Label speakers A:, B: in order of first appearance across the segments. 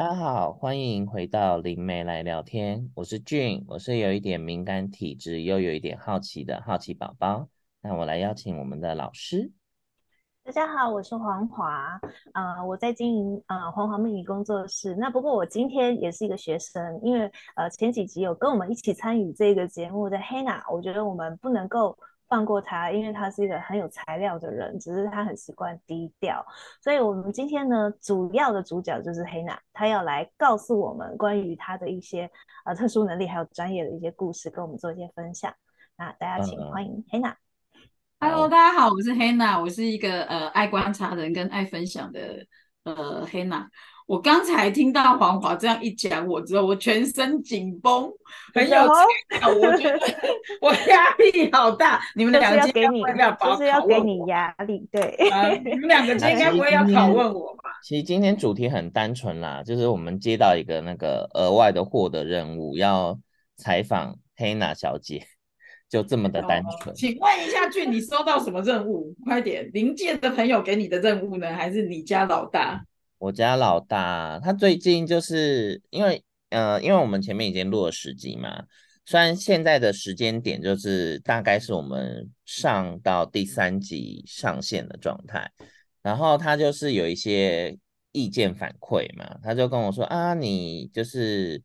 A: 大家好，欢迎回到灵媒来聊天。我是俊，我是有一点敏感体质，又有一点好奇的好奇宝宝。那我来邀请我们的老师。
B: 大家好，我是黄华，呃，我在经营呃黄华命理工作室。那不过我今天也是一个学生，因为呃前几集有跟我们一起参与这个节目的 Hanna，我觉得我们不能够。放过他，因为他是一个很有材料的人，只是他很习惯低调。所以，我们今天呢，主要的主角就是 Hannah，他要来告诉我们关于他的一些呃特殊能力，还有专业的一些故事，跟我们做一些分享。那大家请欢迎 Hannah。
C: Hello，大家好，我是 Hannah，我是一个呃爱观察人跟爱分享的呃 Hannah。我刚才听到黄华这样一讲我之后，我全身紧绷，很有压力，我觉得 我压力好大。你们两个今天要不要
B: 就是要给你压力，对。
C: 啊、你们两个今 天应该不会要拷问我吧？
A: 其实今天主题很单纯啦，就是我们接到一个那个额外的获得任务，要采访 Hannah 小姐，就这么的单纯。
C: 请问一下俊，你收到什么任务？快点，临界的朋友给你的任务呢，还是你家老大？
A: 我家老大，他最近就是因为，呃，因为我们前面已经录了十集嘛，虽然现在的时间点就是大概是我们上到第三集上线的状态，然后他就是有一些意见反馈嘛，他就跟我说啊，你就是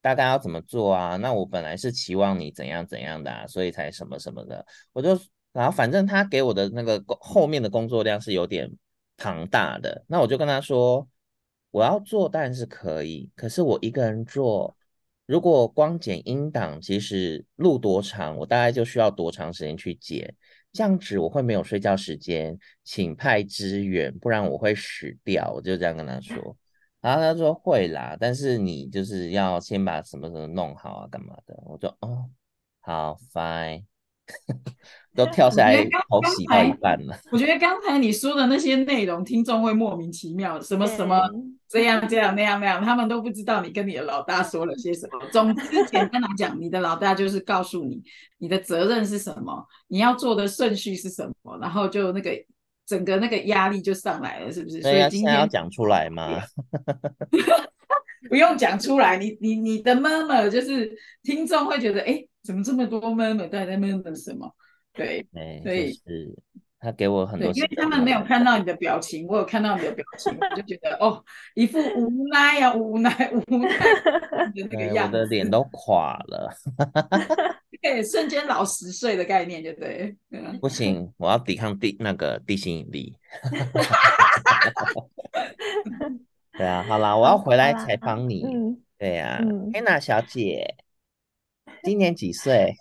A: 大概要怎么做啊？那我本来是期望你怎样怎样的啊，所以才什么什么的，我就然后反正他给我的那个工后面的工作量是有点。庞大的，那我就跟他说，我要做当然是可以，可是我一个人做，如果光剪音档，其实录多长，我大概就需要多长时间去剪，这样子我会没有睡觉时间，请派支援，不然我会死掉。我就这样跟他说，然后他说会啦，但是你就是要先把什么什么弄好啊，干嘛的？我说哦，好，fine。都跳下来，好喜到一半了。
C: 我觉得刚才你说的那些内容，听众会莫名其妙，什么什么 这样这样那样那样，他们都不知道你跟你的老大说了些什么。总之，简单来讲，你的老大就是告诉你你的责任是什么，你要做的顺序是什么，然后就那个整个那个压力就上来了，是不是？所以今天
A: 要讲出来吗？
C: 不用讲出来，你你你的 murmur 就是听众会觉得，哎，怎么这么多 murmur，到底在 murmur 什么？对，所以
A: 是他给我很多，
C: 因为他们没有看到你的表情，我有看到你的表情，我就觉得哦，一副 无奈呀、啊，无奈无奈 的那个样子，
A: 我的脸都垮了，
C: 对，瞬间老十岁的概念，对不对？
A: 不行，我要抵抗地那个地心引力。对啊，好啦，我要回来采访你。嗯、对呀、啊，嗯、Hannah 小姐，今年几岁？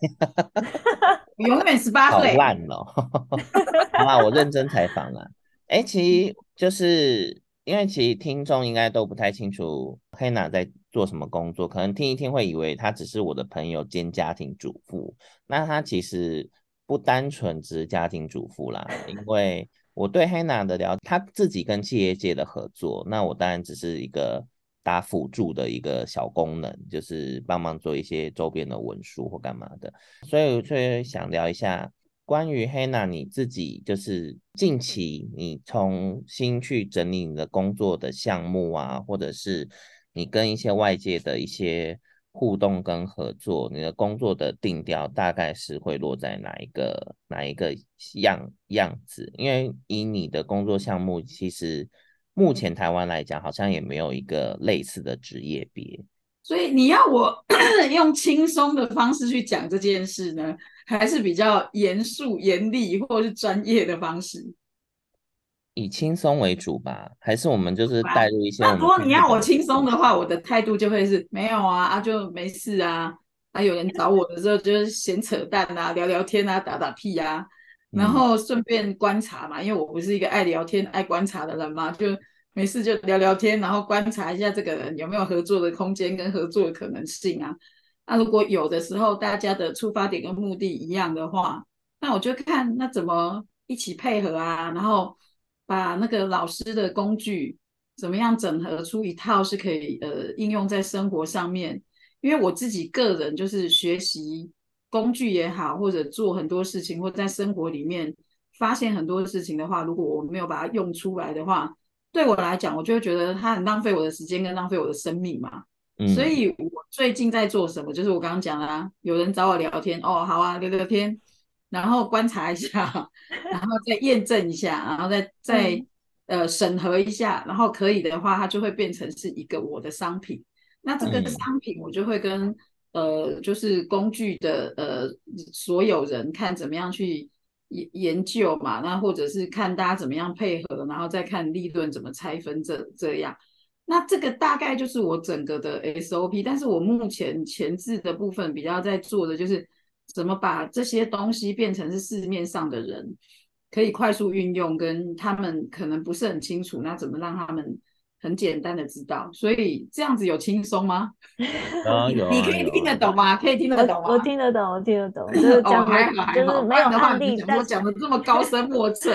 C: 永远十八岁。
A: 好烂哦！好啦，我认真采访了。哎，其实就是因为其实听众应该都不太清楚 Hannah 在做什么工作，可能听一听会以为她只是我的朋友兼家庭主妇。那她其实不单纯只是家庭主妇啦，因为。我对 Hannah 的了解，她自己跟企业界的合作，那我当然只是一个打辅助的一个小功能，就是帮忙做一些周边的文书或干嘛的。所以，所以想聊一下关于 Hanna 你自己，就是近期你重新去整理你的工作的项目啊，或者是你跟一些外界的一些。互动跟合作，你的工作的定调大概是会落在哪一个哪一个样样子？因为以你的工作项目，其实目前台湾来讲，好像也没有一个类似的职业别。
C: 所以你要我 用轻松的方式去讲这件事呢，还是比较严肃、严厉或是专业的方式？
A: 以轻松为主吧，还是我们就是带入一些？
C: 那如果你要我轻松的话，我的态度就会是没有啊啊，就没事啊啊，有人找我的时候就是闲扯淡啊，聊聊天啊，打打屁啊，然后顺便观察嘛，因为我不是一个爱聊天、爱观察的人嘛，就没事就聊聊天，然后观察一下这个人有没有合作的空间跟合作的可能性啊。那如果有的时候大家的出发点跟目的一样的话，那我就看那怎么一起配合啊，然后。把那个老师的工具怎么样整合出一套是可以呃应用在生活上面？因为我自己个人就是学习工具也好，或者做很多事情，或在生活里面发现很多事情的话，如果我没有把它用出来的话，对我来讲，我就会觉得它很浪费我的时间跟浪费我的生命嘛。嗯、所以我最近在做什么，就是我刚刚讲的啊，有人找我聊天，哦，好啊，聊聊天，然后观察一下，然后再验证一下，然后再再、嗯、呃审核一下，然后可以的话，它就会变成是一个我的商品。那这个商品我就会跟、嗯、呃就是工具的呃所有人看怎么样去研研究嘛，那或者是看大家怎么样配合，然后再看利润怎么拆分这这样。那这个大概就是我整个的 SOP，但是我目前前置的部分比较在做的就是怎么把这些东西变成是市面上的人可以快速运用，跟他们可能不是很清楚，那怎么让他们很简单的知道，所以这样子有轻松吗？
A: 啊、有、啊，
C: 你可以听得懂吗？可以听得懂吗？
B: 我听得懂，我听得懂。就是讲、哦、还好，就是没有案例，
C: 我讲的这么高深莫测。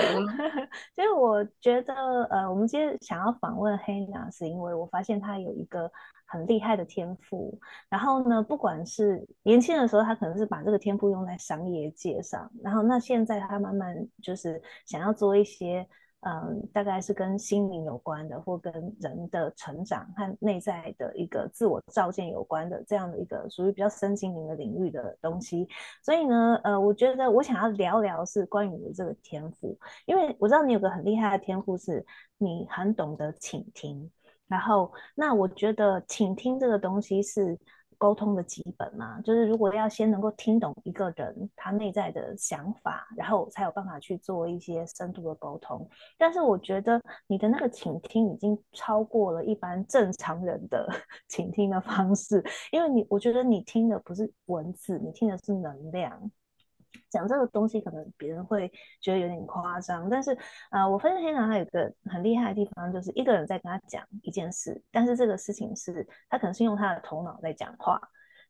B: 所以我觉得，呃，我们今天想要访问 Hannah，是因为我发现她有一个很厉害的天赋。然后呢，不管是年轻的时候，他可能是把这个天赋用在商业界上，然后那现在他慢慢就是想要做一些。嗯，大概是跟心灵有关的，或跟人的成长和内在的一个自我照见有关的这样的一个属于比较身心灵的领域的东西。所以呢，呃，我觉得我想要聊聊是关于你的这个天赋，因为我知道你有个很厉害的天赋，是你很懂得倾听。然后，那我觉得倾听这个东西是。沟通的基本嘛，就是如果要先能够听懂一个人他内在的想法，然后才有办法去做一些深度的沟通。但是我觉得你的那个倾听已经超过了一般正常人的 倾听的方式，因为你，我觉得你听的不是文字，你听的是能量。讲这个东西可能别人会觉得有点夸张，但是啊、我发现 Hannah 他有个很厉害的地方，就是一个人在跟他讲一件事，但是这个事情是他可能是用他的头脑在讲话，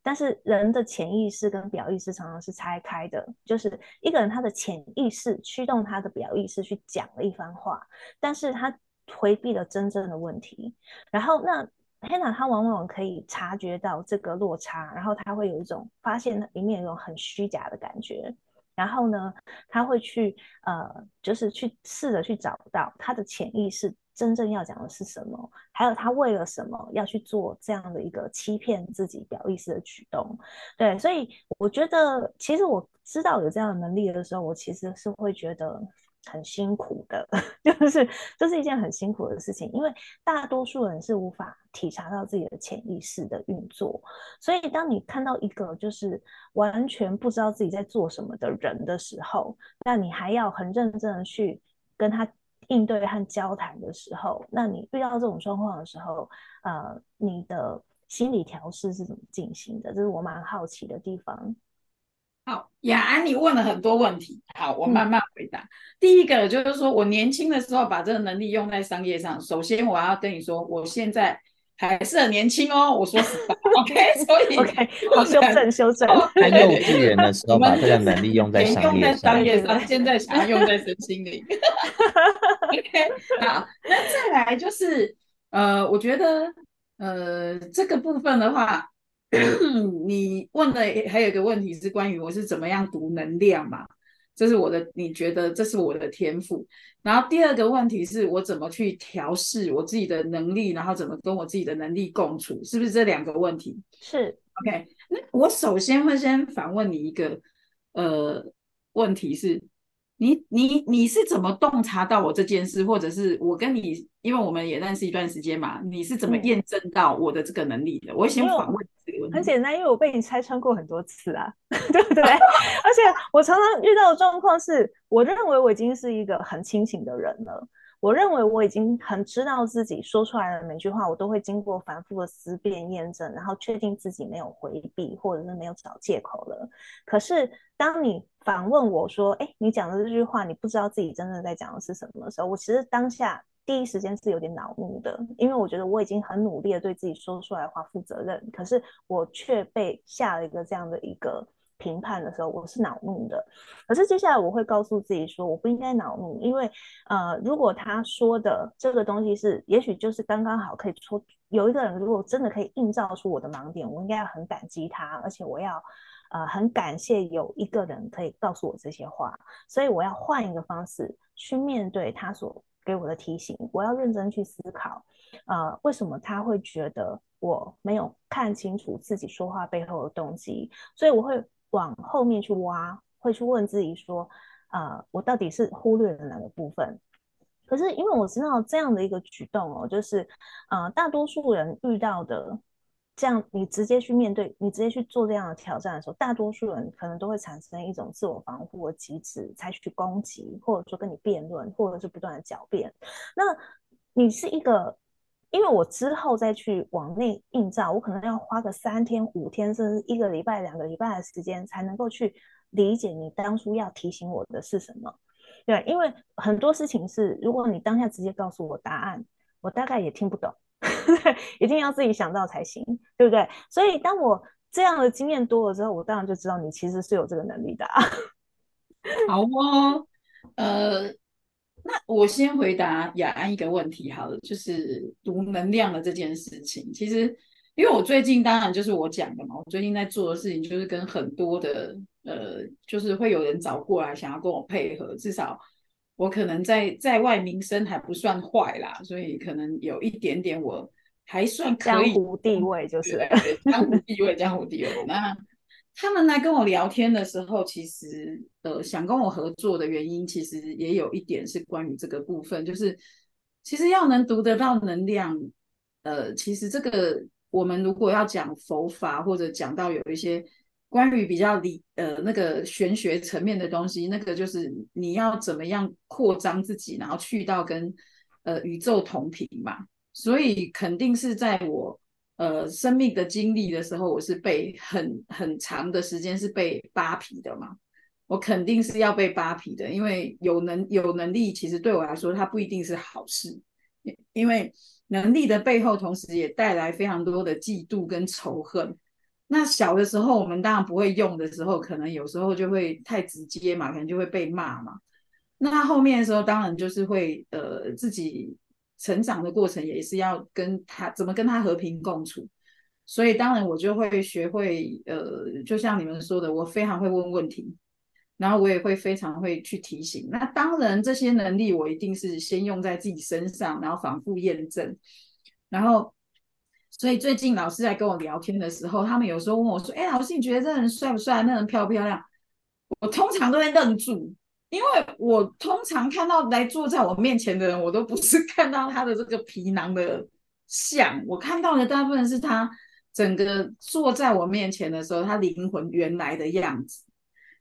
B: 但是人的潜意识跟表意识常常是拆开的，就是一个人他的潜意识驱动他的表意识去讲了一番话，但是他回避了真正的问题，然后那。Hannah 他往往可以察觉到这个落差，然后他会有一种发现里面有一种很虚假的感觉，然后呢，他会去呃，就是去试着去找到他的潜意识真正要讲的是什么，还有他为了什么要去做这样的一个欺骗自己表意识的举动。对，所以我觉得，其实我知道有这样的能力的时候，我其实是会觉得。很辛苦的，就是这是一件很辛苦的事情，因为大多数人是无法体察到自己的潜意识的运作，所以当你看到一个就是完全不知道自己在做什么的人的时候，那你还要很认真的去跟他应对和交谈的时候，那你遇到这种状况的时候，呃，你的心理调试是怎么进行的？这是我蛮好奇的地方。
C: 好，雅安，你问了很多问题。好，我慢慢回答。嗯、第一个就是说我年轻的时候把这个能力用在商业上。首先，我要跟你说，我现在还是很年轻哦。我说实话，OK，所以
B: OK，好，修正修正。
A: 他幼稚园的时候把这个能力用在商业上，用在商业上，
C: 现在想要用在身心灵。OK，好，那再来就是呃，我觉得呃，这个部分的话。你问的还有一个问题是关于我是怎么样读能量嘛？这是我的，你觉得这是我的天赋。然后第二个问题是我怎么去调试我自己的能力，然后怎么跟我自己的能力共处，是不是这两个问题？
B: 是
C: ，OK。那我首先会先反问你一个呃问题是。你你你是怎么洞察到我这件事，或者是我跟你，因为我们也认识一段时间嘛，你是怎么验证到我的这个能力的？嗯、我先反问。
B: 很简单，因为我被你拆穿过很多次啊，对不对？而且我常常遇到的状况是，我认为我已经是一个很清醒的人了。我认为我已经很知道自己说出来的每句话，我都会经过反复的思辨验证，然后确定自己没有回避或者是没有找借口了。可是当你反问我说：“哎，你讲的这句话，你不知道自己真正在讲的是什么的时候，我其实当下第一时间是有点恼怒的，因为我觉得我已经很努力的对自己说出来话负责任，可是我却被下了一个这样的一个。”评判的时候，我是恼怒的。可是接下来我会告诉自己说，我不应该恼怒，因为呃，如果他说的这个东西是，也许就是刚刚好可以说，有一个人如果真的可以映照出我的盲点，我应该要很感激他，而且我要呃很感谢有一个人可以告诉我这些话，所以我要换一个方式去面对他所给我的提醒，我要认真去思考，呃，为什么他会觉得我没有看清楚自己说话背后的动机？所以我会往后面去挖，会去问自己说，呃，我到底是忽略了哪个部分？可是因为我知道这样的一个举动哦，就是，呃，大多数人遇到的。这样，你直接去面对，你直接去做这样的挑战的时候，大多数人可能都会产生一种自我防护的机制，采取攻击，或者说跟你辩论，或者是不断的狡辩。那你是一个，因为我之后再去往内映照，我可能要花个三天、五天，甚至一个礼拜、两个礼拜的时间，才能够去理解你当初要提醒我的是什么。对，因为很多事情是，如果你当下直接告诉我答案，我大概也听不懂。一定要自己想到才行，对不对？所以当我这样的经验多了之后，我当然就知道你其实是有这个能力的啊。
C: 好哦，呃，那我先回答雅安一个问题好了，就是读能量的这件事情。其实，因为我最近当然就是我讲的嘛，我最近在做的事情就是跟很多的呃，就是会有人找过来想要跟我配合，至少。我可能在在外名声还不算坏啦，所以可能有一点点我还算可以。
B: 江湖地位就是
C: 江湖地位，江湖地位。那他们来跟我聊天的时候，其实呃想跟我合作的原因，其实也有一点是关于这个部分，就是其实要能读得到能量，呃，其实这个我们如果要讲佛法或者讲到有一些。关于比较理呃那个玄学层面的东西，那个就是你要怎么样扩张自己，然后去到跟呃宇宙同频嘛。所以肯定是在我呃生命的经历的时候，我是被很很长的时间是被扒皮的嘛。我肯定是要被扒皮的，因为有能有能力，其实对我来说它不一定是好事，因为能力的背后，同时也带来非常多的嫉妒跟仇恨。那小的时候，我们当然不会用的时候，可能有时候就会太直接嘛，可能就会被骂嘛。那后面的时候，当然就是会呃自己成长的过程，也是要跟他怎么跟他和平共处。所以当然我就会学会呃，就像你们说的，我非常会问问题，然后我也会非常会去提醒。那当然这些能力我一定是先用在自己身上，然后反复验证，然后。所以最近老师在跟我聊天的时候，他们有时候问我说：“哎，老师，你觉得这人帅不帅？那人漂不漂亮？”我通常都会愣住，因为我通常看到来坐在我面前的人，我都不是看到他的这个皮囊的像，我看到的大部分是他整个坐在我面前的时候，他灵魂原来的样子。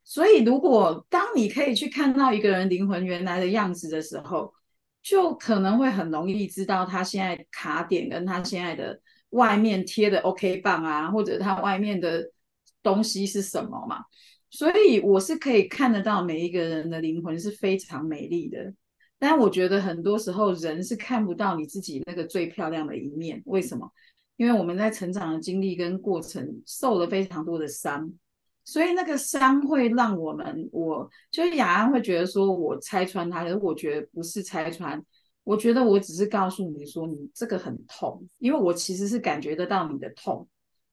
C: 所以，如果当你可以去看到一个人灵魂原来的样子的时候，就可能会很容易知道他现在卡点跟他现在的。外面贴的 OK 棒啊，或者它外面的东西是什么嘛？所以我是可以看得到每一个人的灵魂是非常美丽的，但我觉得很多时候人是看不到你自己那个最漂亮的一面。为什么？因为我们在成长的经历跟过程受了非常多的伤，所以那个伤会让我们，我就是雅安会觉得说我拆穿他，可是我觉得不是拆穿。我觉得我只是告诉你说，你这个很痛，因为我其实是感觉得到你的痛，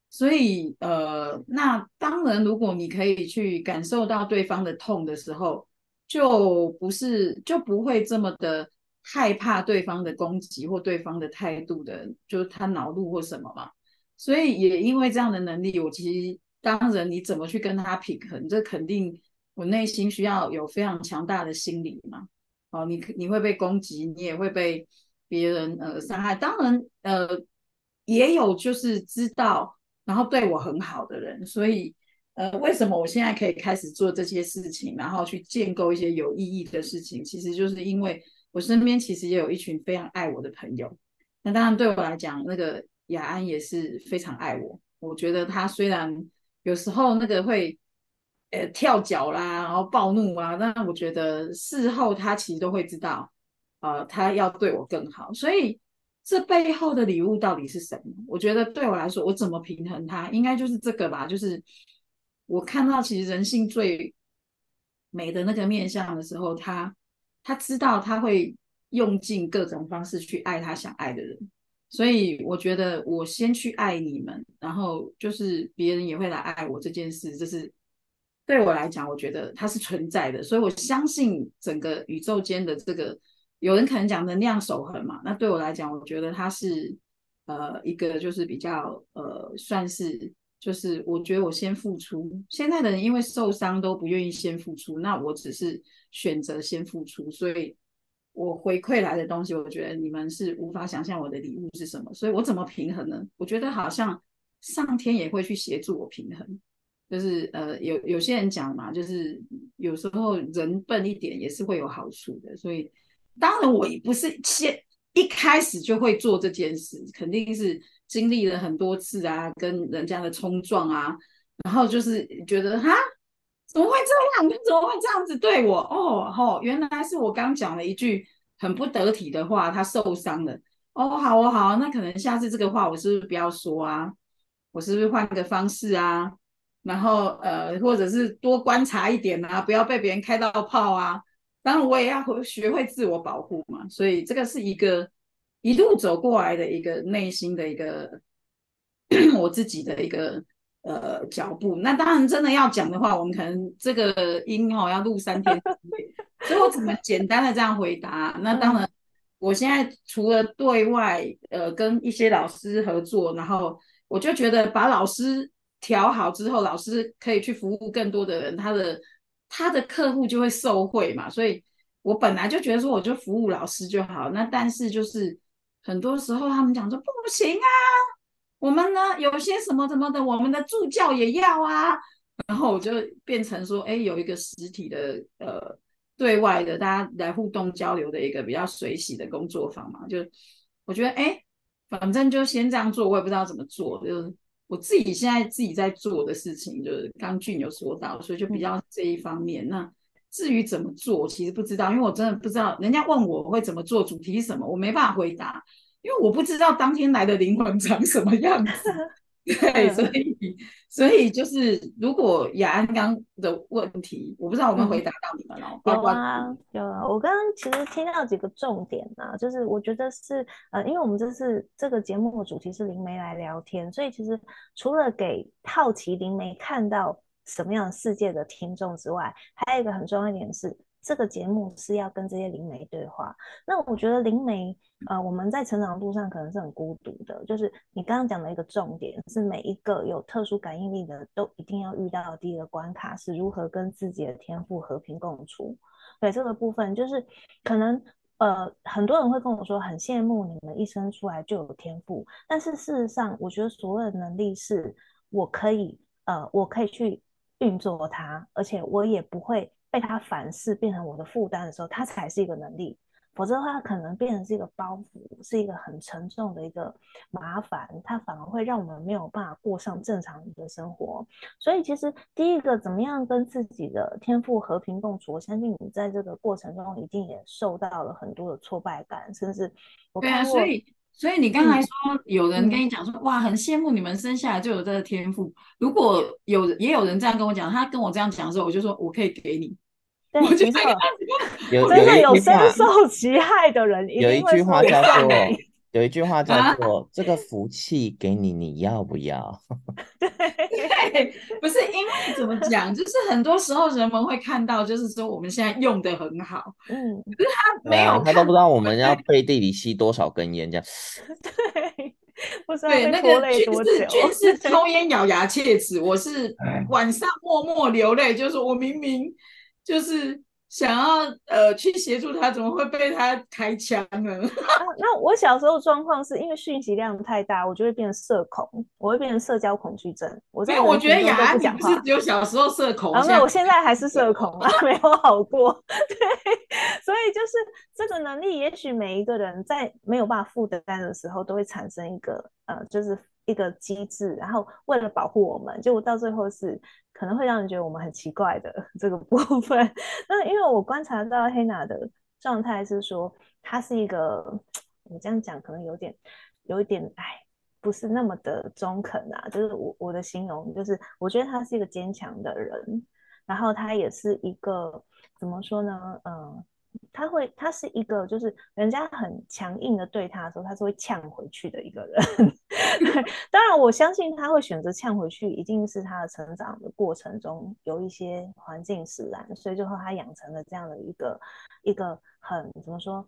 C: 所以呃，那当然，如果你可以去感受到对方的痛的时候，就不是就不会这么的害怕对方的攻击或对方的态度的，就是他恼怒或什么嘛。所以也因为这样的能力，我其实当然你怎么去跟他平衡，这肯定我内心需要有非常强大的心理嘛。哦，你你会被攻击，你也会被别人呃伤害。当然，呃，也有就是知道，然后对我很好的人。所以，呃，为什么我现在可以开始做这些事情，然后去建构一些有意义的事情？其实就是因为我身边其实也有一群非常爱我的朋友。那当然，对我来讲，那个雅安也是非常爱我。我觉得他虽然有时候那个会。呃，跳脚啦，然后暴怒啊，那我觉得事后他其实都会知道，呃，他要对我更好。所以这背后的礼物到底是什么？我觉得对我来说，我怎么平衡它，应该就是这个吧。就是我看到其实人性最美的那个面相的时候，他他知道他会用尽各种方式去爱他想爱的人。所以我觉得我先去爱你们，然后就是别人也会来爱我这件事，就是。对我来讲，我觉得它是存在的，所以我相信整个宇宙间的这个有人可能讲能量守恒嘛，那对我来讲，我觉得它是呃一个就是比较呃算是就是我觉得我先付出，现在的人因为受伤都不愿意先付出，那我只是选择先付出，所以我回馈来的东西，我觉得你们是无法想象我的礼物是什么，所以我怎么平衡呢？我觉得好像上天也会去协助我平衡。就是呃，有有些人讲嘛，就是有时候人笨一点也是会有好处的。所以当然我也不是先一开始就会做这件事，肯定是经历了很多次啊，跟人家的冲撞啊，然后就是觉得哈，怎么会这样？你 怎么会这样子对我？哦吼，原来是我刚讲了一句很不得体的话，他受伤了。哦，好哦好，那可能下次这个话我是不是不要说啊？我是不是换个方式啊？然后呃，或者是多观察一点啊，不要被别人开到炮啊。当然，我也要学会自我保护嘛。所以这个是一个一路走过来的一个内心的一个 我自己的一个呃脚步。那当然，真的要讲的话，我们可能这个音哦要录三天，所以我只能简单的这样回答。那当然，我现在除了对外呃跟一些老师合作，然后我就觉得把老师。调好之后，老师可以去服务更多的人，他的他的客户就会受惠嘛。所以我本来就觉得说，我就服务老师就好。那但是就是很多时候他们讲说不行啊，我们呢有些什么什么的，我们的助教也要啊。然后我就变成说，哎，有一个实体的呃对外的大家来互动交流的一个比较随喜的工作坊嘛。就我觉得哎，反正就先这样做，我也不知道怎么做，就。我自己现在自己在做的事情，就是刚俊有说到，所以就比较这一方面。那至于怎么做，其实不知道，因为我真的不知道，人家问我会怎么做，主题是什么，我没办法回答，因为我不知道当天来的灵魂长什么样子。对，所以所以就是，如果雅安刚的问题，我不知道我们回答到你们了。
B: 有啊，有啊。我刚刚其实听到几个重点啊，就是我觉得是呃，因为我们这次这个节目的主题是灵媒来聊天，所以其实除了给好奇灵媒看到什么样的世界的听众之外，还有一个很重要一点是。这个节目是要跟这些灵媒对话。那我觉得灵媒，呃，我们在成长路上可能是很孤独的。就是你刚刚讲的一个重点，是每一个有特殊感应力的都一定要遇到第一个关卡，是如何跟自己的天赋和平共处。对这个部分，就是可能呃很多人会跟我说，很羡慕你们一生出来就有天赋，但是事实上，我觉得所有的能力是我可以呃我可以去运作它，而且我也不会。被他反噬变成我的负担的时候，他才是一个能力。否则的话，它可能变成是一个包袱，是一个很沉重的一个麻烦。它反而会让我们没有办法过上正常的生活。所以，其实第一个，怎么样跟自己的天赋和平共处？我相信你在这个过程中一定也受到了很多的挫败感，甚至。
C: 对啊，所以，所以你刚才说有人跟你讲说，嗯、哇，很羡慕你们生下来就有这个天赋。如果有也有人这样跟我讲，他跟我这样讲的时候，我就说我可以给你。
B: 对，没错，真的有深受其害的人，
A: 有一句话叫做，有一句话叫做，这个福气给你，你要不要？
C: 对，不是因为怎么讲，就是很多时候人们会看到，就是说我们现在用的很好，嗯，可是他没有，
A: 他都不知道我们要 背地里吸多少根烟，这样。
B: 对，不知道被拖累多久。
C: 对，那个是抽烟咬牙切齿，我是晚上默默流泪，就是我明明。就是想要呃去协助他，怎么会被他开枪呢？
B: 啊，那我小时候状况是因为讯息量太大，我就会变成社恐，我会变成社交恐惧症。我在
C: 我觉得雅安不是只有小时候社恐，
B: 啊，那我现在还是社恐啊，没有好过。对，所以就是这个能力，也许每一个人在没有办法负担的时候，都会产生一个呃，就是。一个机制，然后为了保护我们，结果到最后是可能会让人觉得我们很奇怪的 这个部分。那因为我观察到黑娜的状态是说，他是一个，我这样讲可能有点有一点，哎，不是那么的中肯啊。就是我我的形容，就是我觉得他是一个坚强的人，然后他也是一个怎么说呢？嗯、他会，他是一个，就是人家很强硬的对他的时候，他是会呛回去的一个人。当然我相信他会选择呛回去，一定是他的成长的过程中有一些环境使然，所以最后他养成了这样的一个一个很怎么说，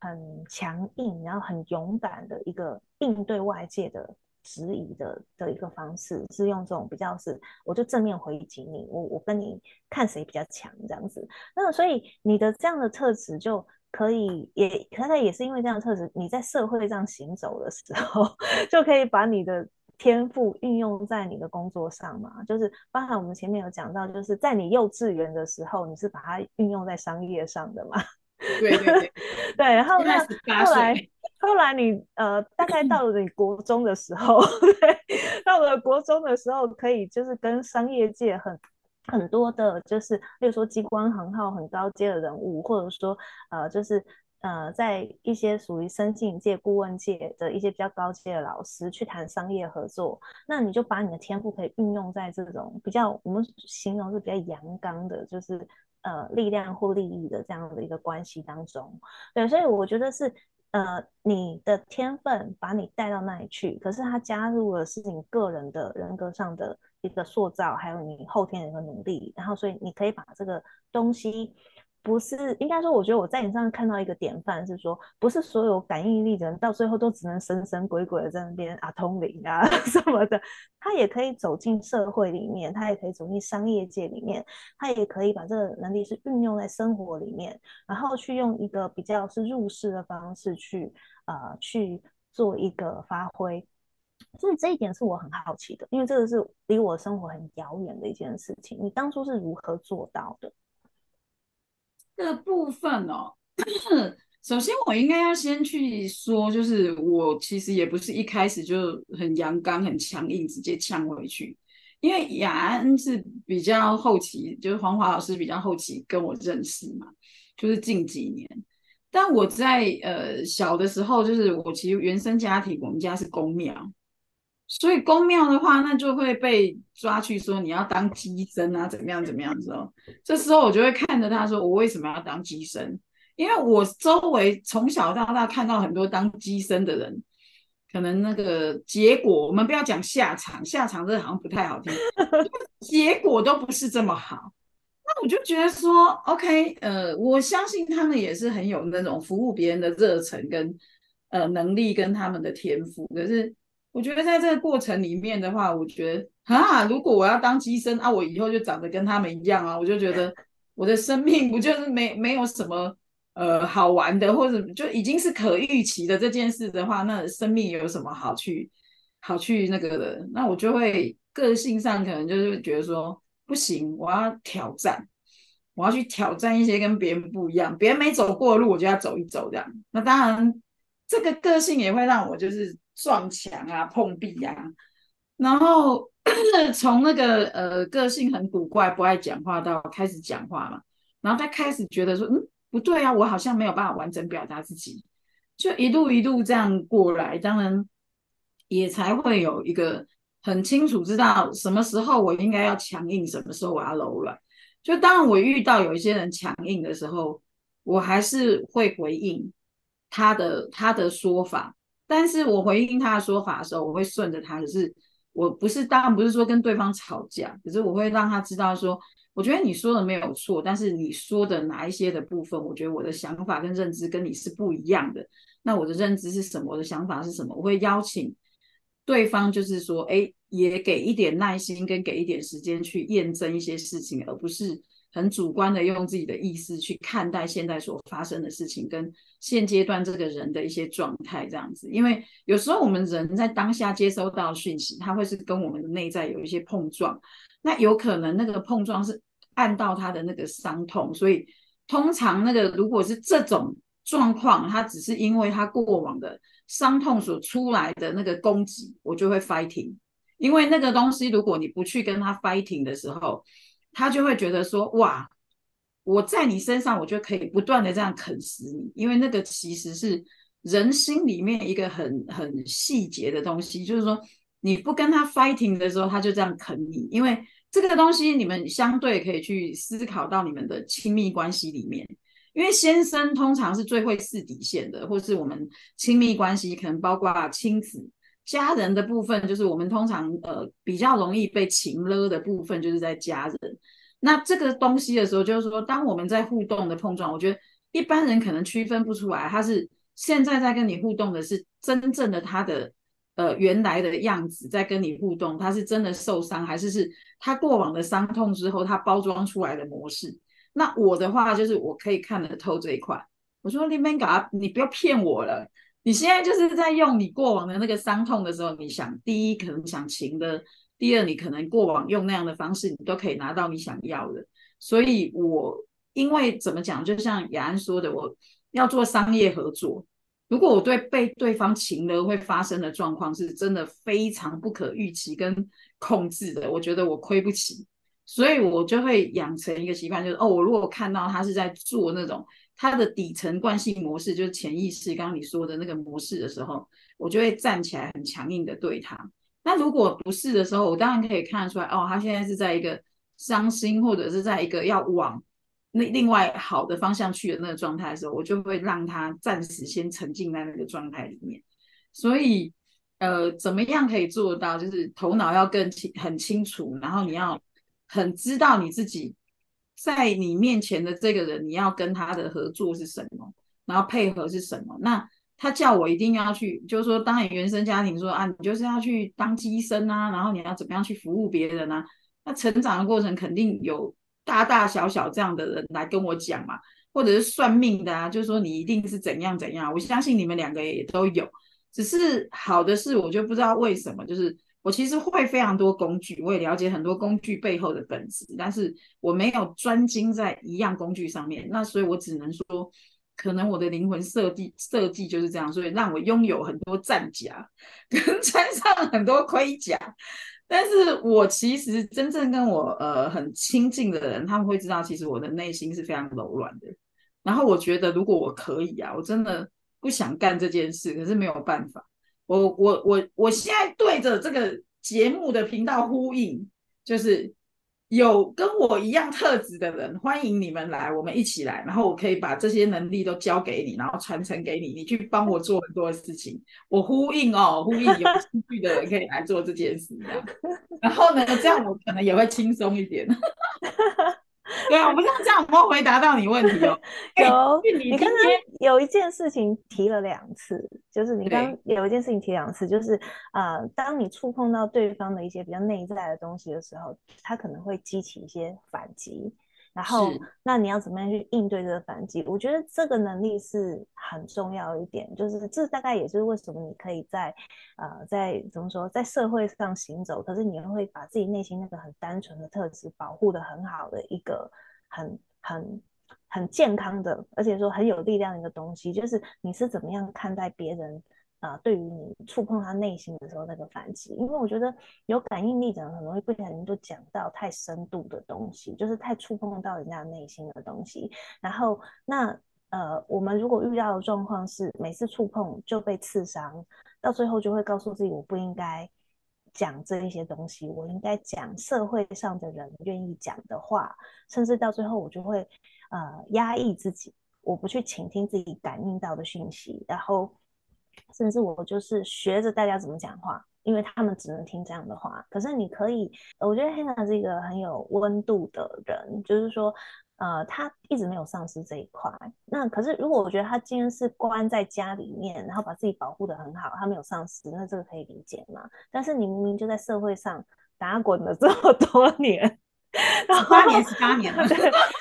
B: 很强硬，然后很勇敢的一个应对外界的质疑的的一个方式，是用这种比较是，我就正面回击你，我我跟你看谁比较强这样子。那所以你的这样的特质就可以也，可能也是因为这样的特质，你在社会上行走的时候，就可以把你的天赋运用在你的工作上嘛。就是包含我们前面有讲到，就是在你幼稚园的时候，你是把它运用在商业上的嘛。
C: 对对对，
B: 对，然后那后来后来你呃，大概到了你国中的时候，对，到了国中的时候，可以就是跟商业界很很多的，就是例如说机关行号很高阶的人物，或者说呃，就是呃，在一些属于生技界、顾问界的一些比较高阶的老师去谈商业合作，那你就把你的天赋可以运用在这种比较我们形容是比较阳刚的，就是。呃，力量或利益的这样的一个关系当中，对，所以我觉得是呃，你的天分把你带到那里去，可是他加入了是你个人的人格上的一个塑造，还有你后天的一个努力，然后所以你可以把这个东西。不是，应该说，我觉得我在你身上看到一个典范，是说，不是所有感应力的人到最后都只能神神鬼鬼的在那边啊通灵啊 什么的，他也可以走进社会里面，他也可以走进商业界里面，他也可以把这个能力是运用在生活里面，然后去用一个比较是入世的方式去呃去做一个发挥，所以这一点是我很好奇的，因为这个是离我生活很遥远的一件事情，你当初是如何做到的？
C: 这个部分哦，首先我应该要先去说，就是我其实也不是一开始就很阳刚、很强硬，直接呛回去。因为雅安是比较后期，就是黄华老师比较后期跟我认识嘛，就是近几年。但我在呃小的时候，就是我其实原生家庭，我们家是公庙。所以公庙的话，那就会被抓去说你要当鸡身啊，怎么样怎么样的时候，这时候我就会看着他说，我为什么要当鸡身？因为我周围从小到大看到很多当鸡身的人，可能那个结果，我们不要讲下场，下场这个好像不太好听，结果都不是这么好。那我就觉得说，OK，呃，我相信他们也是很有那种服务别人的热忱跟呃能力跟他们的天赋，可是。我觉得在这个过程里面的话，我觉得啊，如果我要当乩身啊，我以后就长得跟他们一样啊，我就觉得 我的生命不就是没没有什么呃好玩的，或者就已经是可预期的这件事的话，那生命有什么好去好去那个的？那我就会个性上可能就是觉得说不行，我要挑战，我要去挑战一些跟别人不一样，别人没走过的路，我就要走一走这样。那当然，这个个性也会让我就是。撞墙啊，碰壁、啊，然后 从那个呃个性很古怪、不爱讲话到开始讲话嘛，然后他开始觉得说，嗯，不对啊，我好像没有办法完整表达自己，就一路一路这样过来，当然也才会有一个很清楚知道什么时候我应该要强硬，什么时候我要柔软。就当我遇到有一些人强硬的时候，我还是会回应他的他的说法。但是我回应他的说法的时候，我会顺着他，可是我不是当然不是说跟对方吵架，可是我会让他知道说，我觉得你说的没有错，但是你说的哪一些的部分，我觉得我的想法跟认知跟你是不一样的。那我的认知是什么？我的想法是什么？我会邀请对方，就是说，哎，也给一点耐心跟给一点时间去验证一些事情，而不是。很主观的用自己的意识去看待现在所发生的事情，跟现阶段这个人的一些状态这样子。因为有时候我们人在当下接收到讯息，它会是跟我们的内在有一些碰撞，那有可能那个碰撞是按到他的那个伤痛，所以通常那个如果是这种状况，它只是因为他过往的伤痛所出来的那个攻击，我就会 fighting。因为那个东西，如果你不去跟他 fighting 的时候，他就会觉得说，哇，我在你身上，我就可以不断的这样啃死你，因为那个其实是人心里面一个很很细节的东西，就是说你不跟他 fighting 的时候，他就这样啃你，因为这个东西你们相对可以去思考到你们的亲密关系里面，因为先生通常是最会试底线的，或是我们亲密关系可能包括亲子。家人的部分，就是我们通常呃比较容易被情勒的部分，就是在家人。那这个东西的时候，就是说，当我们在互动的碰撞，我觉得一般人可能区分不出来，他是现在在跟你互动的是真正的他的呃原来的样子在跟你互动，他是真的受伤，还是是他过往的伤痛之后他包装出来的模式？那我的话就是我可以看得透这一块。我说你别搞，你不要骗我了。你现在就是在用你过往的那个伤痛的时候，你想第一可能想情的，第二你可能过往用那样的方式，你都可以拿到你想要的。所以我因为怎么讲，就像雅安说的，我要做商业合作。如果我对被对方情的会发生的状况是真的非常不可预期跟控制的，我觉得我亏不起，所以我就会养成一个习惯，就是哦，我如果看到他是在做那种。他的底层惯性模式就是潜意识，刚刚你说的那个模式的时候，我就会站起来很强硬的对他。那如果不是的时候，我当然可以看得出来，哦，他现在是在一个伤心或者是在一个要往那另外好的方向去的那个状态的时候，我就会让他暂时先沉浸在那个状态里面。所以，呃，怎么样可以做到？就是头脑要更清很清楚，然后你要很知道你自己。在你面前的这个人，你要跟他的合作是什么？然后配合是什么？那他叫我一定要去，就是说，当你原生家庭说啊，你就是要去当机身啊，然后你要怎么样去服务别人啊？那成长的过程肯定有大大小小这样的人来跟我讲嘛，或者是算命的啊，就是说你一定是怎样怎样。我相信你们两个也都有，只是好的是，我就不知道为什么就是。我其实会非常多工具，我也了解很多工具背后的本质，但是我没有专精在一样工具上面。那所以我只能说，可能我的灵魂设计设计就是这样，所以让我拥有很多战甲，跟穿上很多盔甲。但是我其实真正跟我呃很亲近的人，他们会知道，其实我的内心是非常柔软的。然后我觉得，如果我可以啊，我真的不想干这件事，可是没有办法。我我我我现在对着这个节目的频道呼应，就是有跟我一样特质的人，欢迎你们来，我们一起来，然后我可以把这些能力都交给你，然后传承给你，你去帮我做很多的事情。我呼应哦，呼应有兴趣的人可以来做这件事。然后呢，这样我可能也会轻松一点。对啊，我不知道这样有没有回答到你问题哦。
B: 有，你刚刚有一件事情提了两次，就是你刚刚有一件事情提两次，就是呃，当你触碰到对方的一些比较内在的东西的时候，他可能会激起一些反击。然后，那你要怎么样去应对这个反击？我觉得这个能力是很重要一点，就是这大概也是为什么你可以在，呃，在怎么说，在社会上行走，可是你又会把自己内心那个很单纯的特质保护的很好的一个很很很健康的，而且说很有力量的一个东西，就是你是怎么样看待别人。啊、呃，对于你触碰他内心的时候，那个反击，因为我觉得有感应力的人很容易不小心就讲到太深度的东西，就是太触碰到人家内心的东西。然后，那呃，我们如果遇到的状况是每次触碰就被刺伤，到最后就会告诉自己，我不应该讲这一些东西，我应该讲社会上的人愿意讲的话，甚至到最后我就会呃压抑自己，我不去倾听自己感应到的讯息，然后。甚至我就是学着大家怎么讲话，因为他们只能听这样的话。可是你可以，我觉得 Hanna 是一个很有温度的人，就是说，呃，他一直没有丧失这一块。那可是如果我觉得他今天是关在家里面，然后把自己保护得很好，他没有丧失，那这个可以理解嘛？但是你明明就在社会上打滚了这么多年。
C: 然后八年十八年了，
B: 对，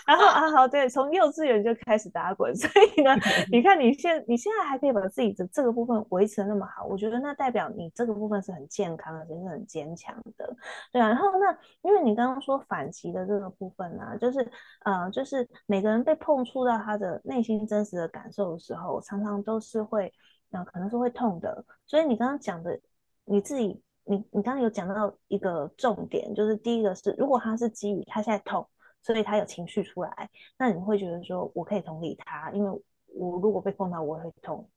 B: 然后啊好，对，从幼稚园就开始打滚，所以呢，你看你现你现在还可以把自己的这个部分维持的那么好，我觉得那代表你这个部分是很健康的，也是很坚强的，对啊。然后那因为你刚刚说反击的这个部分呢、啊，就是呃，就是每个人被碰触到他的内心真实的感受的时候，常常都是会，呃，可能是会痛的。所以你刚刚讲的你自己。你你刚刚有讲到一个重点，就是第一个是，如果他是基于他现在痛，所以他有情绪出来，那你会觉得说，我可以同理他，因为我如果被碰到，我也会痛。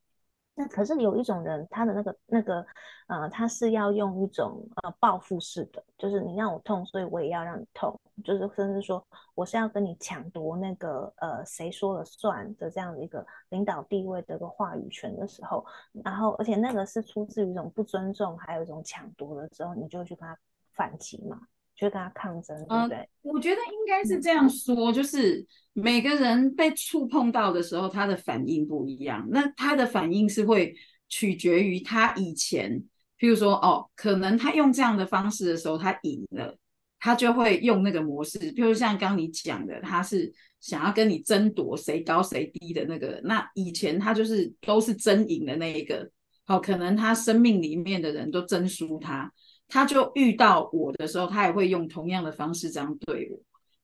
B: 那可是有一种人，他的那个那个，呃，他是要用一种呃报复式的，就是你让我痛，所以我也要让你痛，就是甚至说我是要跟你抢夺那个呃谁说了算的这样的一个领导地位的一个话语权的时候，然后而且那个是出自于一种不尊重，还有一种抢夺的时候，你就去跟他反击嘛。去跟他抗争，对不对？呃，
C: 我觉得应该是这样说，就是每个人被触碰到的时候，他的反应不一样。那他的反应是会取决于他以前，譬如说，哦，可能他用这样的方式的时候，他赢了，他就会用那个模式。譬如像刚刚你讲的，他是想要跟你争夺谁高谁低的那个，那以前他就是都是争赢的那一个。好，可能他生命里面的人都争输他。他就遇到我的时候，他也会用同样的方式这样对我。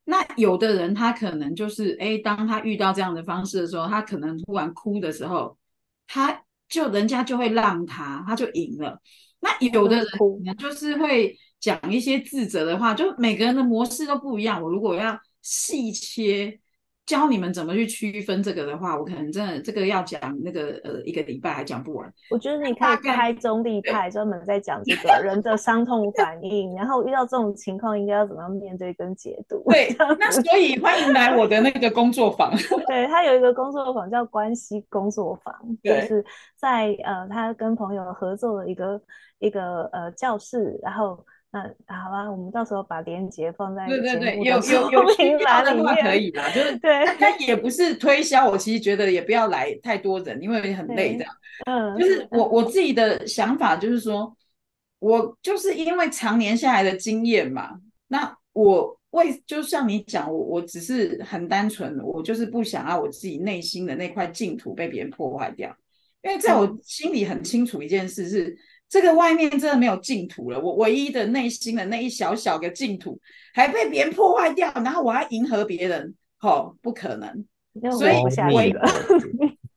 C: 那有的人他可能就是，哎，当他遇到这样的方式的时候，他可能突然哭的时候，他就人家就会让他，他就赢了。那有的人可能就是会讲一些自责的话，就每个人的模式都不一样。我如果要细切。教你们怎么去区分这个的话，我可能真的这个要讲那个呃一个礼拜还讲不完。
B: 我觉得你可以开中立派，专门在讲这个人的伤痛反应，然后遇到这种情况应该要怎么样面对跟解读。
C: 对，那所以欢迎来我的那个工作坊。
B: 对，他有一个工作坊叫关系工作坊，就是在呃他跟朋友合作的一个一个呃教室，然后。那好吧，我们到时候把链接放在对对对，有有有需要的话
C: 可以啦，就是对，但也不是推销，我其实觉得也不要来太多人，因为很累的。嗯，就是我我自己的想法就是说，我就是因为常年下来的经验嘛，那我为就像你讲，我我只是很单纯，我就是不想要我自己内心的那块净土被别人破坏掉，因为在我心里很清楚一件事是。这个外面真的没有净土了，我唯一的内心的那一小小的净土还被别人破坏掉，然后我要迎合别人，哦，不可能。所以我，唯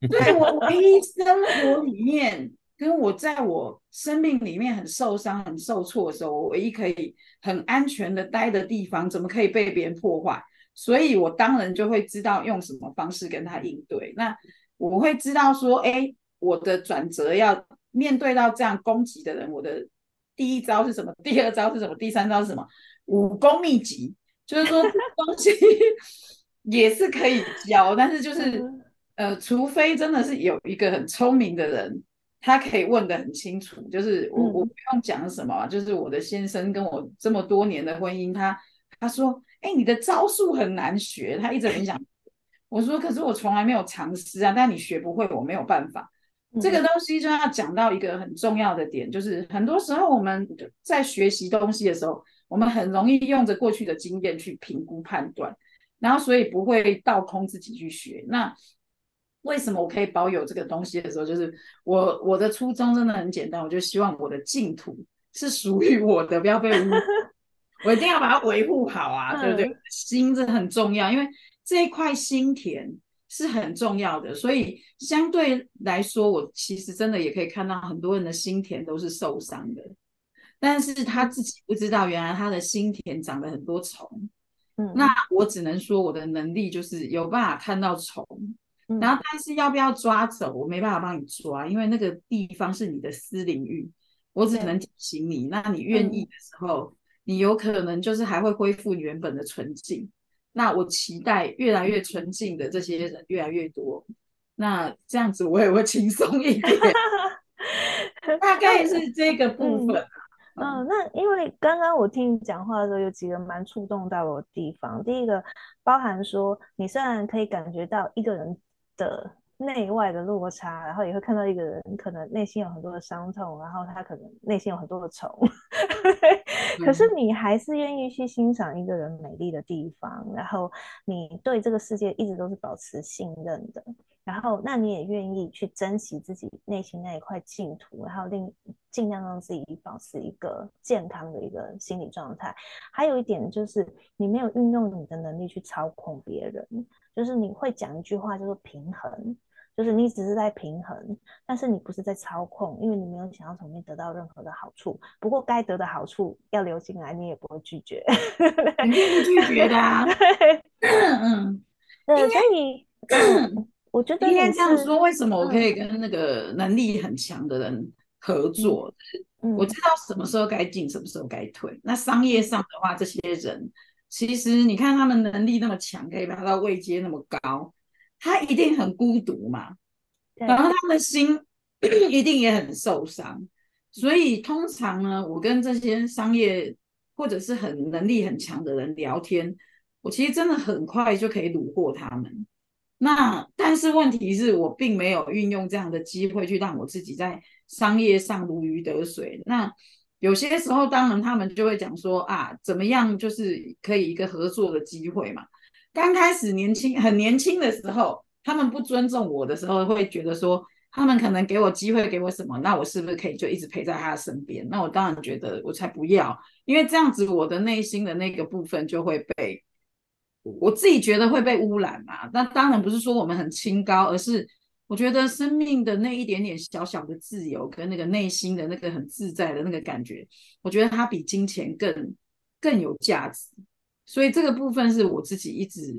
C: 对我唯一生活里面跟我在我生命里面很受伤、很受挫的时候，我唯一可以很安全的待的地方，怎么可以被别人破坏？所以我当然就会知道用什么方式跟他应对。那我会知道说，哎，我的转折要。面对到这样攻击的人，我的第一招是什么？第二招是什么？第三招是什么？武功秘籍，就是说 东西 也是可以教，但是就是呃，除非真的是有一个很聪明的人，他可以问得很清楚。就是我我不用讲什么，就是我的先生跟我这么多年的婚姻，他他说，哎，你的招数很难学，他一直很想。我说，可是我从来没有尝试啊，但你学不会，我没有办法。这个东西就要讲到一个很重要的点，就是很多时候我们在学习东西的时候，我们很容易用着过去的经验去评估判断，然后所以不会倒空自己去学。那为什么我可以保有这个东西的时候，就是我我的初衷真的很简单，我就希望我的净土是属于我的，不要被污，我一定要把它维护好啊，对不对？心这很重要，因为这一块心田。是很重要的，所以相对来说，我其实真的也可以看到很多人的心田都是受伤的，但是他自己不知道，原来他的心田长了很多虫。嗯，那我只能说我的能力就是有办法看到虫，嗯，然后但是要不要抓走，我没办法帮你抓，因为那个地方是你的私领域，我只能提醒你，那你愿意的时候，你有可能就是还会恢复原本的纯净。那我期待越来越纯净的这些人越来越多，那这样子我也会轻松一点，大概是这个部分。
B: 嗯，嗯，那因为刚刚我听你讲话的时候，有几个蛮触动到我的地方。第一个包含说，你虽然可以感觉到一个人的。内外的落差，然后也会看到一个人可能内心有很多的伤痛，然后他可能内心有很多的愁，可是你还是愿意去欣赏一个人美丽的地方，然后你对这个世界一直都是保持信任的，然后那你也愿意去珍惜自己内心那一块净土，然后令尽量让自己保持一个健康的一个心理状态。还有一点就是你没有运用你的能力去操控别人，就是你会讲一句话叫做平衡。就是你只是在平衡，但是你不是在操控，因为你没有想要从里面得到任何的好处。不过该得的好处要流进来，你也不会拒绝，
C: 肯定不拒绝的啊。
B: 嗯，对，所以 我觉得
C: 应该这样说，为什么我可以跟那个能力很强的人合作？嗯，我知道什么时候该进，什么时候该退。那商业上的话，这些人其实你看他们能力那么强，可以达到位阶那么高。他一定很孤独嘛，然后他的心 一定也很受伤，所以通常呢，我跟这些商业或者是很能力很强的人聊天，我其实真的很快就可以虏获他们。那但是问题是我并没有运用这样的机会去让我自己在商业上如鱼得水。那有些时候，当然他们就会讲说啊，怎么样就是可以一个合作的机会嘛。刚开始年轻很年轻的时候，他们不尊重我的时候，会觉得说他们可能给我机会，给我什么，那我是不是可以就一直陪在他的身边？那我当然觉得我才不要，因为这样子我的内心的那个部分就会被我自己觉得会被污染嘛。那当然不是说我们很清高，而是。我觉得生命的那一点点小小的自由，跟那个内心的那个很自在的那个感觉，我觉得它比金钱更更有价值。所以这个部分是我自己一直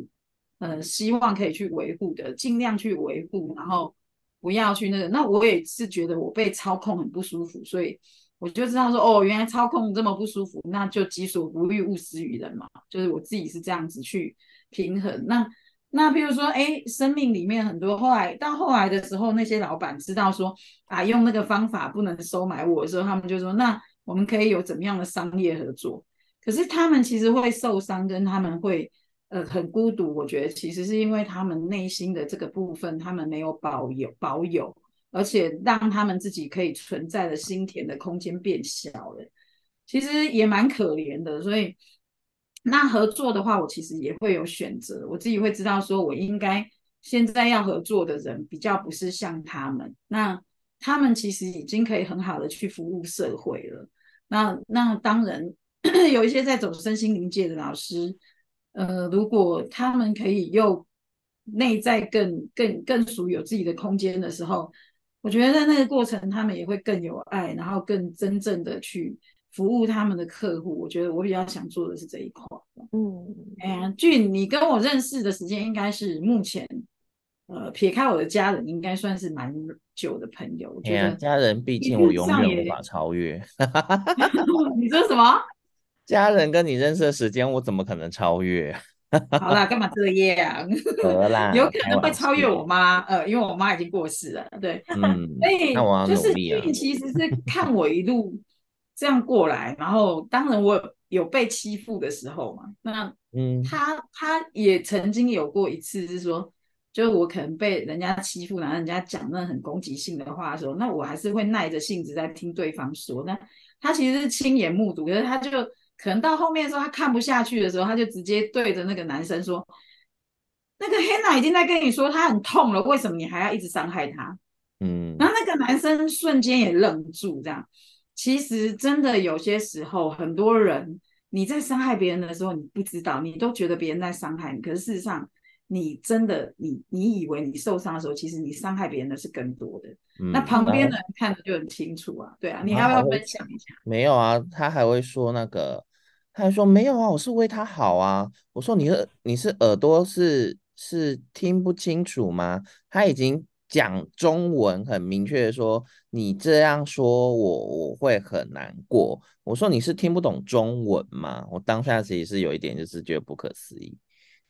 C: 呃希望可以去维护的，尽量去维护，然后不要去那个。那我也是觉得我被操控很不舒服，所以我就知道说，哦，原来操控这么不舒服，那就己所不欲，勿施于人嘛。就是我自己是这样子去平衡那。那比如说，哎，生命里面很多，后来到后来的时候，那些老板知道说啊，用那个方法不能收买我的时候，他们就说，那我们可以有怎么样的商业合作？可是他们其实会受伤，跟他们会呃很孤独。我觉得其实是因为他们内心的这个部分，他们没有保有保有，而且让他们自己可以存在的心田的空间变小了，其实也蛮可怜的。所以。那合作的话，我其实也会有选择，我自己会知道说，我应该现在要合作的人比较不是像他们，那他们其实已经可以很好的去服务社会了。那那当然 有一些在走身心灵界的老师，呃，如果他们可以又内在更更更属于有自己的空间的时候，我觉得在那个过程，他们也会更有爱，然后更真正的去。服务他们的客户，我觉得我比较想做的是这一块。嗯，哎呀，俊，你跟我认识的时间应该是目前，呃，撇开我的家人，应该算是蛮久的朋友。我觉得
A: 家人毕竟我永远无法超越。
C: 你说什么？
A: 家人跟你认识的时间，我怎么可能超越？
C: 好啦，干嘛这样？
A: 得啦，
C: 有可能会超越我妈，呃，因为我妈已经过世了。对，嗯，所以就是俊其实是看我一路。这样过来，然后当然我有被欺负的时候嘛。那嗯，他他也曾经有过一次，是说，就是我可能被人家欺负，然后人家讲那很攻击性的话的时候，那我还是会耐着性子在听对方说。那他其实是亲眼目睹，可是他就可能到后面的时候，他看不下去的时候，他就直接对着那个男生说：“那个 Hannah 已经在跟你说他很痛了，为什么你还要一直伤害他？”嗯，然后那个男生瞬间也愣住，这样。其实真的有些时候，很多人你在伤害别人的时候，你不知道，你都觉得别人在伤害你。可是事实上，你真的，你你以为你受伤的时候，其实你伤害别人的是更多的。嗯、那旁边的人看的就很清楚啊，对啊，你要不要分享一下？
A: 没有啊，他还会说那个，他还说没有啊，我是为他好啊。我说你是你是耳朵是是听不清楚吗？他已经。讲中文很明确的说，你这样说我我会很难过。我说你是听不懂中文吗？我当下其实是有一点就是觉得不可思议，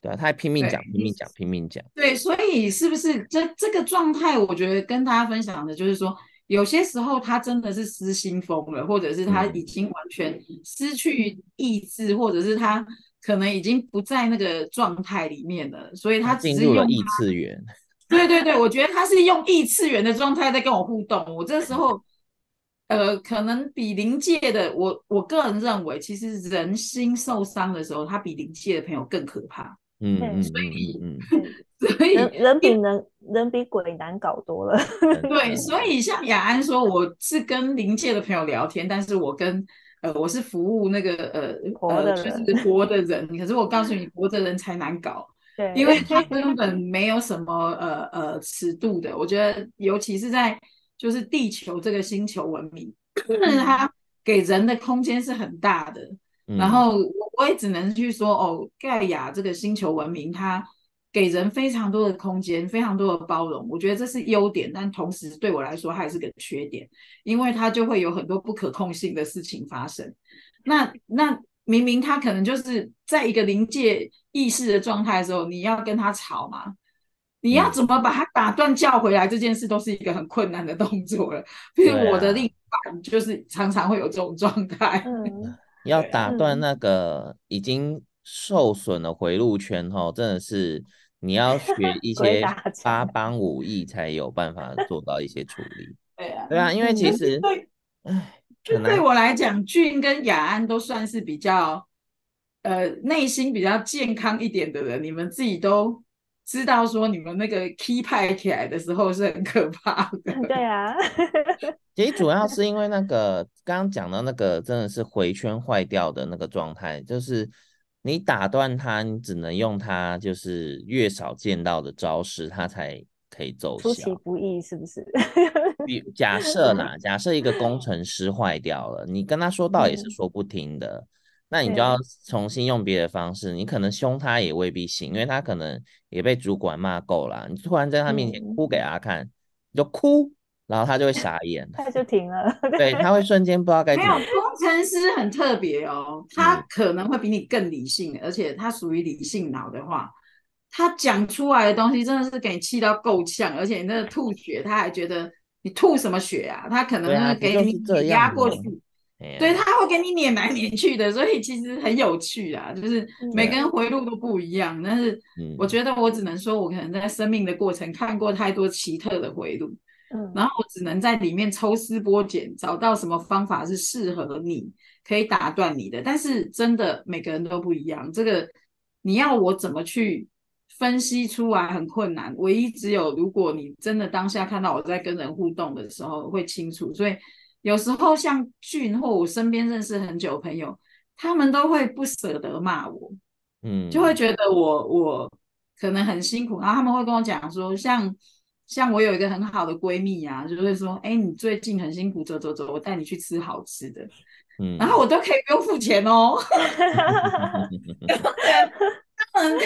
A: 对啊，他还拼命讲，拼命讲，拼命讲。
C: 对，所以是不是这这个状态？我觉得跟大家分享的就是说，有些时候他真的是失心疯了，或者是他已经完全失去意志，嗯、或者是他可能已经不在那个状态里面了，所以他只是用他
A: 进入了异次元。
C: 对对对，我觉得他是用异次元的状态在跟我互动。我这时候，呃，可能比灵界的我，我个人认为，其实人心受伤的时候，他比灵界的朋友更可怕。
A: 嗯嗯，所以
B: 嗯，所以人，人比人人比鬼难搞多了。
C: 对，所以像雅安说，我是跟灵界的朋友聊天，但是我跟呃，我是服务那个呃
B: 活的
C: 呃，就是活的人。可是我告诉你，活的人才难搞。对，因为他根本没有什么呃呃尺度的，我觉得尤其是在就是地球这个星球文明，它给人的空间是很大的。嗯、然后我也只能去说哦，盖亚这个星球文明，它给人非常多的空间，非常多的包容。我觉得这是优点，但同时对我来说它也是个缺点，因为它就会有很多不可控性的事情发生。那那。明明他可能就是在一个临界意识的状态的时候，你要跟他吵嘛？你要怎么把他打断叫回来？这件事都是一个很困难的动作了。比如我的另一半就是常常会有这种状态。
A: 要打断那个已经受损的回路圈哦，真的是你要学 一些八般武艺才有办法做到一些处理。
C: 对啊，
A: 对啊，因为其实，
C: 哎，就对我来讲，俊跟雅安都算是比较呃内心比较健康一点的人，你们自己都。知道说你们那个 key 派起来的时候是很可怕的。
B: 对啊，
A: 其实主要是因为那个刚刚讲到那个真的是回圈坏掉的那个状态，就是你打断他，你只能用他就是越少见到的招式，他才可以奏效。
B: 出其不意是不是？
A: 比假设啦，假设一个工 程师坏掉了，你跟他说道也是说不听的。嗯那你就要重新用别的方式，你可能凶他也未必行，因为他可能也被主管骂够了。你突然在他面前哭给他看，你就哭，然后他就会傻眼，
B: 他就停了。
A: 对，他会瞬间不知道该怎么。
C: 没有，工程师很特别哦，他可能会比你更理性，而且他属于理性脑的话，他讲出来的东西真的是给你气到够呛，而且你那个吐血，他还觉得你吐什么血啊？他可能会给你压过去。对，他会给你撵来撵去的，所以其实很有趣啊，就是每个人回路都不一样。但是我觉得我只能说，我可能在生命的过程看过太多奇特的回路，嗯，然后我只能在里面抽丝剥茧，找到什么方法是适合你，可以打断你的。但是真的每个人都不一样，这个你要我怎么去分析出来很困难。唯一只有如果你真的当下看到我在跟人互动的时候会清楚，所以。有时候像俊或我身边认识很久的朋友，他们都会不舍得骂我，嗯，就会觉得我我可能很辛苦，然后他们会跟我讲说，像像我有一个很好的闺蜜呀、啊，就会说，哎，你最近很辛苦，走走走，我带你去吃好吃的，嗯，然后我都可以不用付钱哦，他们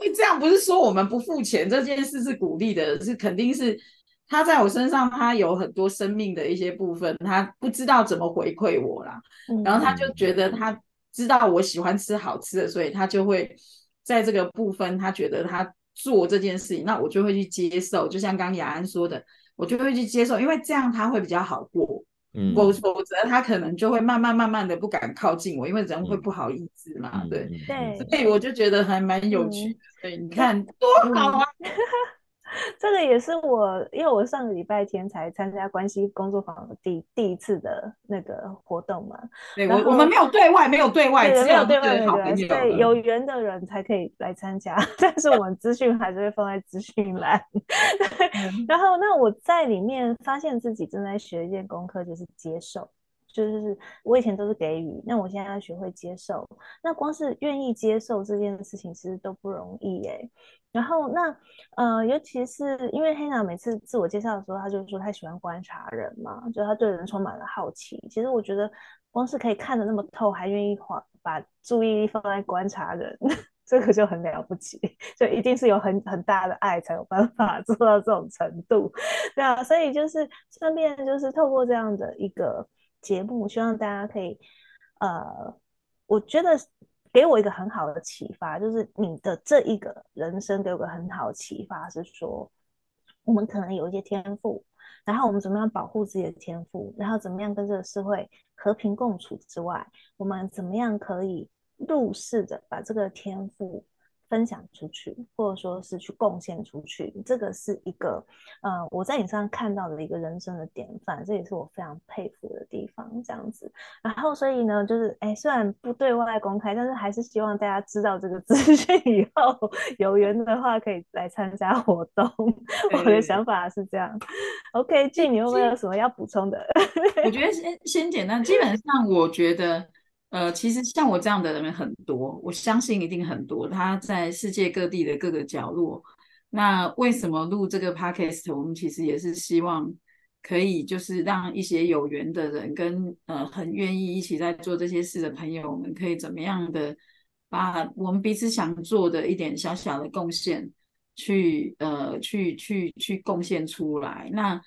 C: 会这样，不是说我们不付钱，这件事是鼓励的，是肯定是。他在我身上，他有很多生命的一些部分，他不知道怎么回馈我啦。嗯、然后他就觉得他知道我喜欢吃好吃的，所以他就会在这个部分，他觉得他做这件事情，那我就会去接受。就像刚雅安说的，我就会去接受，因为这样他会比较好过。嗯，否否则他可能就会慢慢慢慢的不敢靠近我，因为人会不好意思嘛。嗯、对
B: 对，
C: 所以我就觉得还蛮有趣的。嗯、对，你看多好啊！嗯
B: 这个也是我，因为我上个礼拜天才参加关系工作坊的第第一次的那个活动嘛。
C: 对，我我们没有对外，没有对外，只有对外好朋友，
B: 对，有缘的人才可以来参加。但是我们资讯还是会放在资讯栏。然后，那我在里面发现自己正在学一件功课，就是接受。就是我以前都是给予，那我现在要学会接受。那光是愿意接受这件事情，其实都不容易耶。然后那呃，尤其是因为黑娜每次自我介绍的时候，他就说他喜欢观察人嘛，就他对人充满了好奇。其实我觉得，光是可以看得那么透，还愿意花把注意力放在观察人，这个就很了不起。就一定是有很很大的爱，才有办法 做到这种程度。对啊，所以就是顺便就是透过这样的一个节目，希望大家可以呃，我觉得。给我一个很好的启发，就是你的这一个人生给我个很好的启发，是说我们可能有一些天赋，然后我们怎么样保护自己的天赋，然后怎么样跟这个社会和平共处之外，我们怎么样可以入世的把这个天赋。分享出去，或者说是去贡献出去，这个是一个，呃，我在你身上看到的一个人生的典范，这也是我非常佩服的地方。这样子，然后所以呢，就是，哎，虽然不对外公开，但是还是希望大家知道这个资讯以后，有缘的话可以来参加活动。我的想法是这样。OK，G，你有没有什么要补充的？
C: 我觉得先先简单，基本上我觉得。呃，其实像我这样的人很多，我相信一定很多。他在世界各地的各个角落。那为什么录这个 podcast？我们其实也是希望可以，就是让一些有缘的人跟呃很愿意一起在做这些事的朋友，我们可以怎么样的把我们彼此想做的一点小小的贡献，去呃去去去贡献出来。那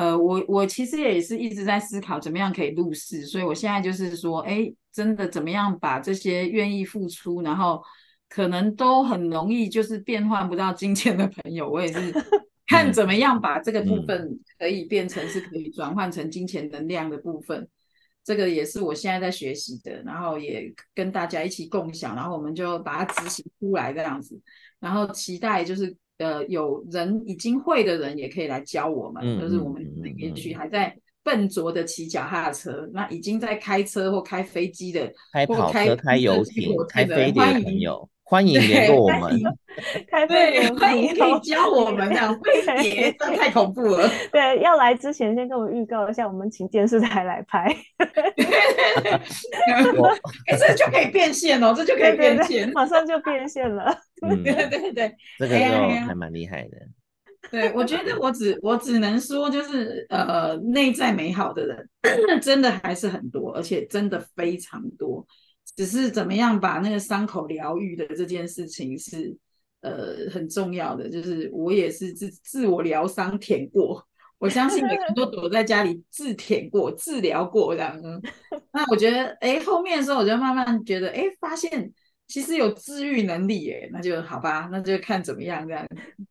C: 呃，我我其实也是一直在思考怎么样可以入世，所以我现在就是说，哎。真的怎么样把这些愿意付出，然后可能都很容易就是变换不到金钱的朋友，我也是 看怎么样把这个部分可以变成是可以转换成金钱能量的部分。这个也是我现在在学习的，然后也跟大家一起共享，然后我们就把它执行出来这样子，然后期待就是呃有人已经会的人也可以来教我们，
A: 嗯、
C: 就是我们也许还在笨拙的骑脚踏车，那已经在开车或开飞机的，
A: 开跑车、
C: 开，
A: 开游艇、开飞碟的朋友。欢迎
C: 对
A: 联络我们，
B: 开
C: 对，欢迎可以教我们这样飞碟，这 太恐怖了。
B: 对，要来之前先跟我预告一下，我们请电视台来拍。
C: 哎，这就可以变现哦，这就可以变现，
B: 马上就变现了。
A: 嗯，
C: 对对对，
A: 这个就还蛮厉害的。
C: 对，我觉得我只我只能说，就是呃，内在美好的人 真的还是很多，而且真的非常多。只是怎么样把那个伤口疗愈的这件事情是呃很重要的，就是我也是自自我疗伤舔过，我相信每个人都躲在家里自舔过、治疗过这样。那我觉得，哎，后面的时候我就慢慢觉得，哎，发现其实有治愈能力，哎，那就好吧，那就看怎么样这样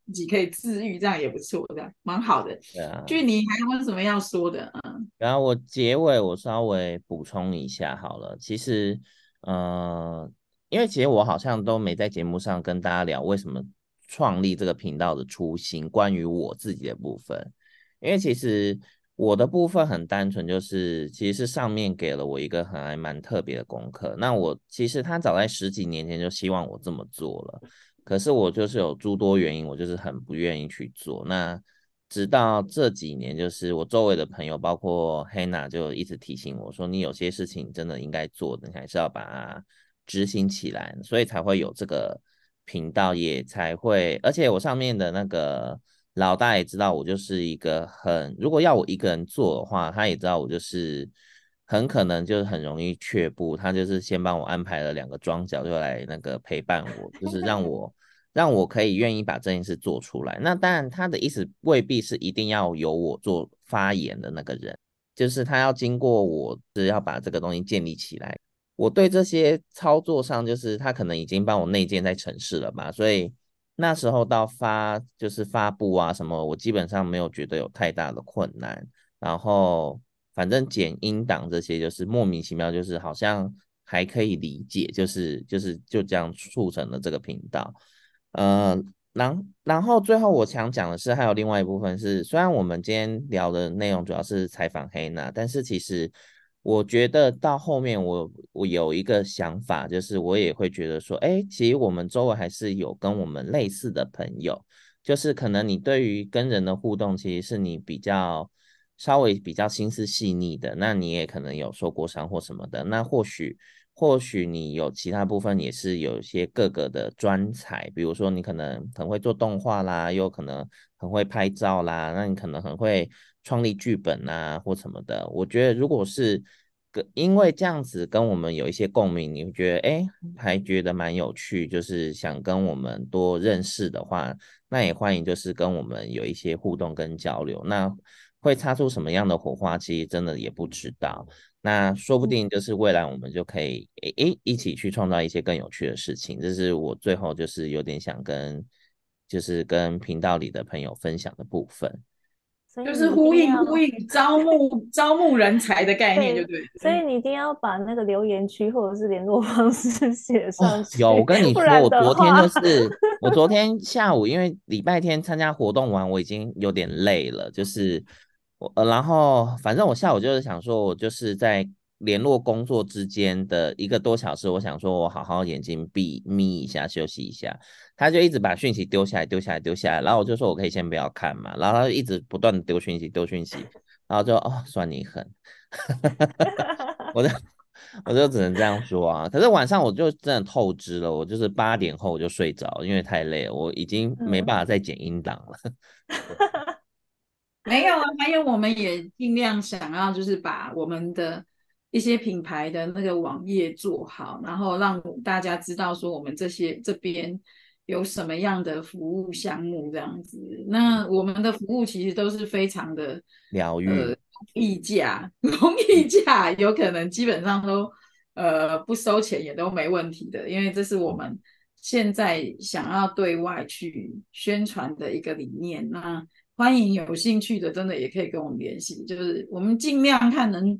C: 自己可以治愈，这样也不错，这样蛮好的。
A: 对啊，
C: 就你还有什么要说的？嗯，
A: 然后我结尾我稍微补充一下好了，其实。呃，因为其实我好像都没在节目上跟大家聊为什么创立这个频道的初心，关于我自己的部分。因为其实我的部分很单纯，就是其实是上面给了我一个很还蛮特别的功课。那我其实他早在十几年前就希望我这么做了，可是我就是有诸多原因，我就是很不愿意去做。那直到这几年，就是我周围的朋友，包括 Hannah，就一直提醒我说：“你有些事情真的应该做的，你还是要把它执行起来。”所以才会有这个频道，也才会。而且我上面的那个老大也知道，我就是一个很，如果要我一个人做的话，他也知道我就是很可能就是很容易却步。他就是先帮我安排了两个桩脚，就来那个陪伴我，就是让我。让我可以愿意把这件事做出来。那当然，他的意思未必是一定要由我做发言的那个人，就是他要经过我，是要把这个东西建立起来。我对这些操作上，就是他可能已经帮我内建在城市了嘛，所以那时候到发就是发布啊什么，我基本上没有觉得有太大的困难。然后反正剪音档这些，就是莫名其妙，就是好像还可以理解，就是就是就这样促成了这个频道。呃，然然后最后我想讲的是，还有另外一部分是，虽然我们今天聊的内容主要是采访黑娜，但是其实我觉得到后面我我有一个想法，就是我也会觉得说，哎，其实我们周围还是有跟我们类似的朋友，就是可能你对于跟人的互动，其实是你比较稍微比较心思细腻的，那你也可能有受过伤或什么的，那或许。或许你有其他部分也是有一些各个的专才，比如说你可能很会做动画啦，又可能很会拍照啦，那你可能很会创立剧本啊或什么的。我觉得如果是跟因为这样子跟我们有一些共鸣，你会觉得哎还觉得蛮有趣，就是想跟我们多认识的话，那也欢迎就是跟我们有一些互动跟交流。那会擦出什么样的火花，其实真的也不知道。那说不定就是未来我们就可以诶诶一起去创造一些更有趣的事情，这是我最后就是有点想跟就是跟频道里的朋友分享的部分，
C: 就是呼应呼应招募招募人才的概念，对不对？
B: 所以你一定要把那个留言区或者是联络方式 写上去。
A: 哦。有，我跟你说，我昨天就是 我昨天下午，因为礼拜天参加活动完，我已经有点累了，就是。我呃，然后反正我下午就是想说，我就是在联络工作之间的一个多小时，我想说我好好眼睛闭眯一下，休息一下。他就一直把讯息丢下来，丢下来，丢下来。然后我就说我可以先不要看嘛。然后他就一直不断的丢讯息，丢讯息。然后就哦，算你狠，我就我就只能这样说啊。可是晚上我就真的透支了，我就是八点后我就睡着，因为太累了，我已经没办法再剪音档了。嗯
C: 没有啊，还有我们也尽量想要就是把我们的一些品牌的那个网页做好，然后让大家知道说我们这些这边有什么样的服务项目这样子。那我们的服务其实都是非常的
A: 疗愈，
C: 呃，溢价，容易价，有可能基本上都呃不收钱也都没问题的，因为这是我们现在想要对外去宣传的一个理念。那欢迎有兴趣的，真的也可以跟我们联系。就是我们尽量看能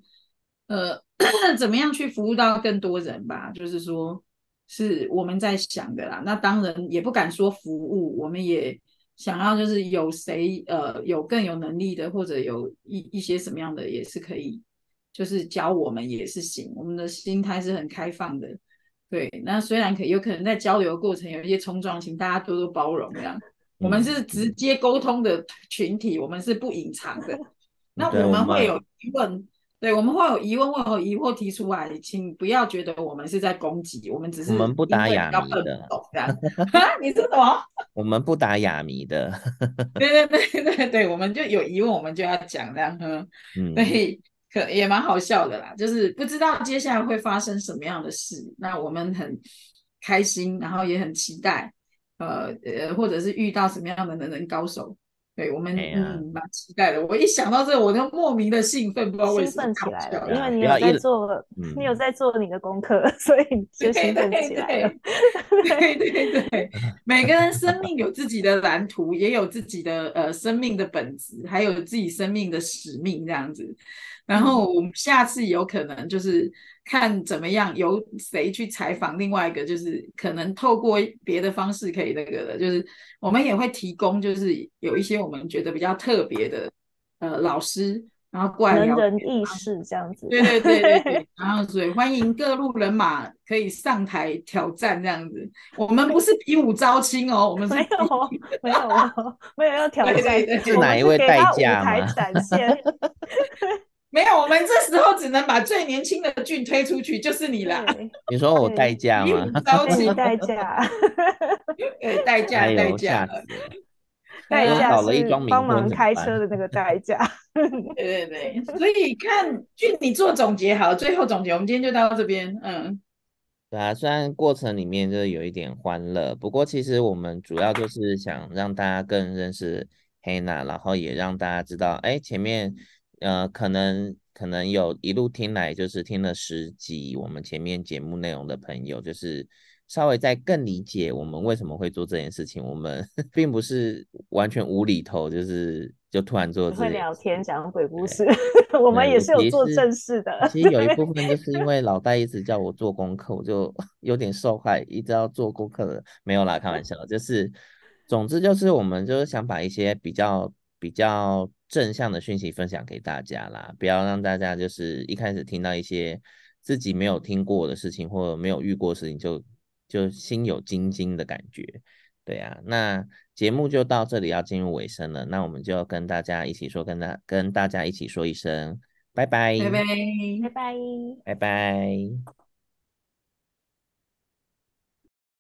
C: 呃，怎么样去服务到更多人吧？就是说，是我们在想的啦。那当然也不敢说服务，我们也想要就是有谁呃有更有能力的，或者有一一些什么样的也是可以，就是教我们也是行。我们的心态是很开放的。对，那虽然可有可能在交流过程有一些冲撞，请大家多多包容。这样，我们是直接沟通的群体，我们是不隐藏的。那我们会有疑问。对，我们会有疑问，会有疑惑提出来，请不要觉得我们是在攻击，我们只是我
A: 们不打哑谜的，
C: 你说什么？
A: 我们不打哑谜的。
C: 对对对对对，我们就有疑问，我们就要讲这样，嗯，所以可也蛮好笑的啦，就是不知道接下来会发生什么样的事，那我们很开心，然后也很期待，呃呃，或者是遇到什么样的能人高手。对，我们嗯蛮期待的。我一想到这，我就莫名的兴奋，不知道为什么。兴奋起来了，
B: 因为你有在做，你有在做你的功课，所以就兴奋起来了。
C: 对对对对，每个人生命有自己的蓝图，也有自己的呃生命的本质，还有自己生命的使命这样子。然后我们下次有可能就是看怎么样，由谁去采访另外一个，就是可能透过别的方式可以那个的，就是我们也会提供，就是有一些我们觉得比较特别的呃老师，然后过来聊
B: 人人意识这样子。
C: 对对对对对，然后所以欢迎各路人马可以上台挑战这样子。我们不是比武招亲哦，我们是
B: 没有没有没有要挑战，
C: 对对对，
A: 是哪一位代驾吗？
B: 展现。
C: 没有，我们这时候只能把最年轻的俊推出去，就是你啦。
A: 你说我代驾吗？
B: 着急代驾，
C: 对，代驾，代驾，
B: 代驾是帮忙开车的那个代驾。
C: 对对对，所以看俊，你做总结好，最后总结，我们今天就到这边。嗯，
A: 对啊，虽然过程里面就是有一点欢乐，不过其实我们主要就是想让大家更认识黑娜，然后也让大家知道，哎，前面。呃，可能可能有一路听来，就是听了十集我们前面节目内容的朋友，就是稍微再更理解我们为什么会做这件事情。我们 并不是完全无厘头，就是就突然做这。
B: 会聊天讲鬼故事，我们也是有做正事的。
A: 其实有一 部分就是因为老戴一直叫我做功课，我就 有点受害，一直要做功课的。没有啦，开玩笑，就是总之就是我们就是想把一些比较比较。正向的讯息分享给大家啦，不要让大家就是一开始听到一些自己没有听过的事情或者没有遇过的事情就就心有惊惊的感觉，对啊，那节目就到这里要进入尾声了，那我们就跟大家一起说，跟大跟大家一起说一声拜拜，
C: 拜拜，
B: 拜拜，
A: 拜拜。